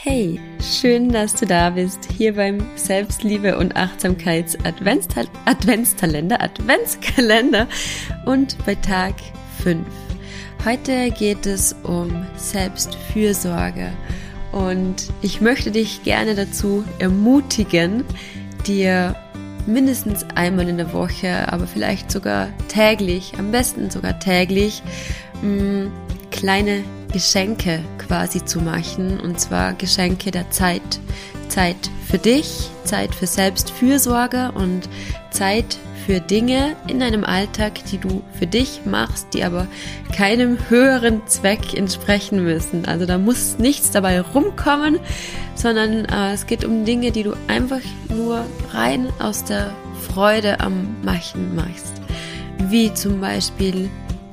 Hey, schön, dass du da bist, hier beim Selbstliebe und Achtsamkeits Adventskalender, Adventskalender und bei Tag 5. Heute geht es um Selbstfürsorge und ich möchte dich gerne dazu ermutigen, dir mindestens einmal in der Woche, aber vielleicht sogar täglich, am besten sogar täglich, mh, mm, kleine Geschenke quasi zu machen. Und zwar Geschenke der Zeit. Zeit für dich, Zeit für Selbstfürsorge und Zeit für Dinge in deinem Alltag, die du für dich machst, die aber keinem höheren Zweck entsprechen müssen. Also da muss nichts dabei rumkommen, sondern äh, es geht um Dinge, die du einfach nur rein aus der Freude am Machen machst. Wie zum Beispiel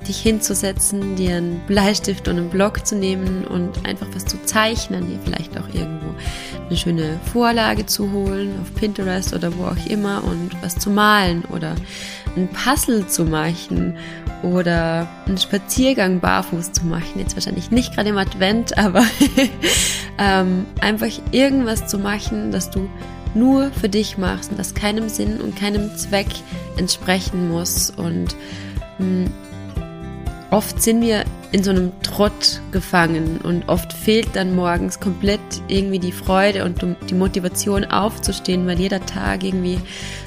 dich hinzusetzen, dir einen Bleistift und einen Block zu nehmen und einfach was zu zeichnen, dir vielleicht auch irgendwo eine schöne Vorlage zu holen auf Pinterest oder wo auch immer und was zu malen oder ein Puzzle zu machen oder einen Spaziergang barfuß zu machen. Jetzt wahrscheinlich nicht gerade im Advent, aber ähm, einfach irgendwas zu machen, das du nur für dich machst und das keinem Sinn und keinem Zweck entsprechen muss und mh, hm, oft sind wir in so einem Trott gefangen und oft fehlt dann morgens komplett irgendwie die Freude und die Motivation aufzustehen, weil jeder Tag irgendwie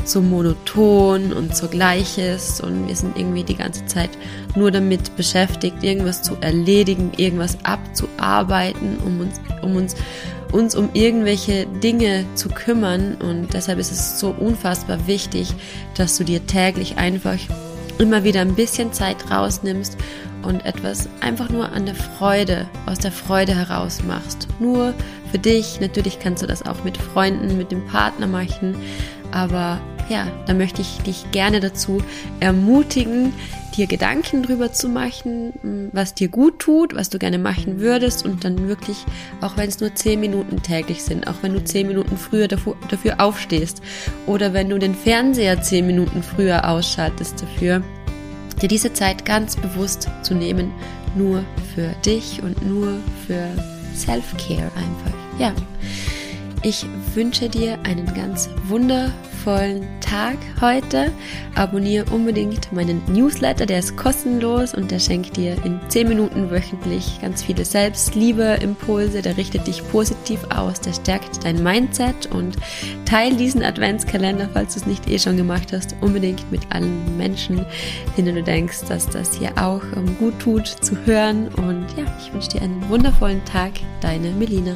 so monoton und so gleich ist und wir sind irgendwie die ganze Zeit nur damit beschäftigt, irgendwas zu erledigen, irgendwas abzuarbeiten, um uns, um uns uns um irgendwelche Dinge zu kümmern. Und deshalb ist es so unfassbar wichtig, dass du dir täglich einfach immer wieder ein bisschen Zeit rausnimmst und etwas einfach nur an der Freude, aus der Freude heraus machst. Nur für dich. Natürlich kannst du das auch mit Freunden, mit dem Partner machen. Aber ja, da möchte ich dich gerne dazu ermutigen, dir Gedanken drüber zu machen, was dir gut tut, was du gerne machen würdest und dann wirklich, auch wenn es nur zehn Minuten täglich sind, auch wenn du zehn Minuten früher dafür, aufstehst oder wenn du den Fernseher zehn Minuten früher ausschaltest dafür, dir diese Zeit ganz bewusst zu nehmen, nur für dich und nur für Self-Care einfach. Ja, ich wünsche dir einen ganz wundervollen wundervollen Tag heute. Abonniere unbedingt meinen Newsletter, der ist kostenlos und der schenkt dir in 10 Minuten wöchentlich ganz viele Selbstliebe-Impulse. Der richtet dich positiv aus, der stärkt dein Mindset und teile diesen Adventskalender, falls du es nicht eh schon gemacht hast, unbedingt mit allen Menschen, denen du denkst, dass das hier auch gut tut zu hören. Und ja, ich wünsche dir einen wundervollen Tag. Deine Melina.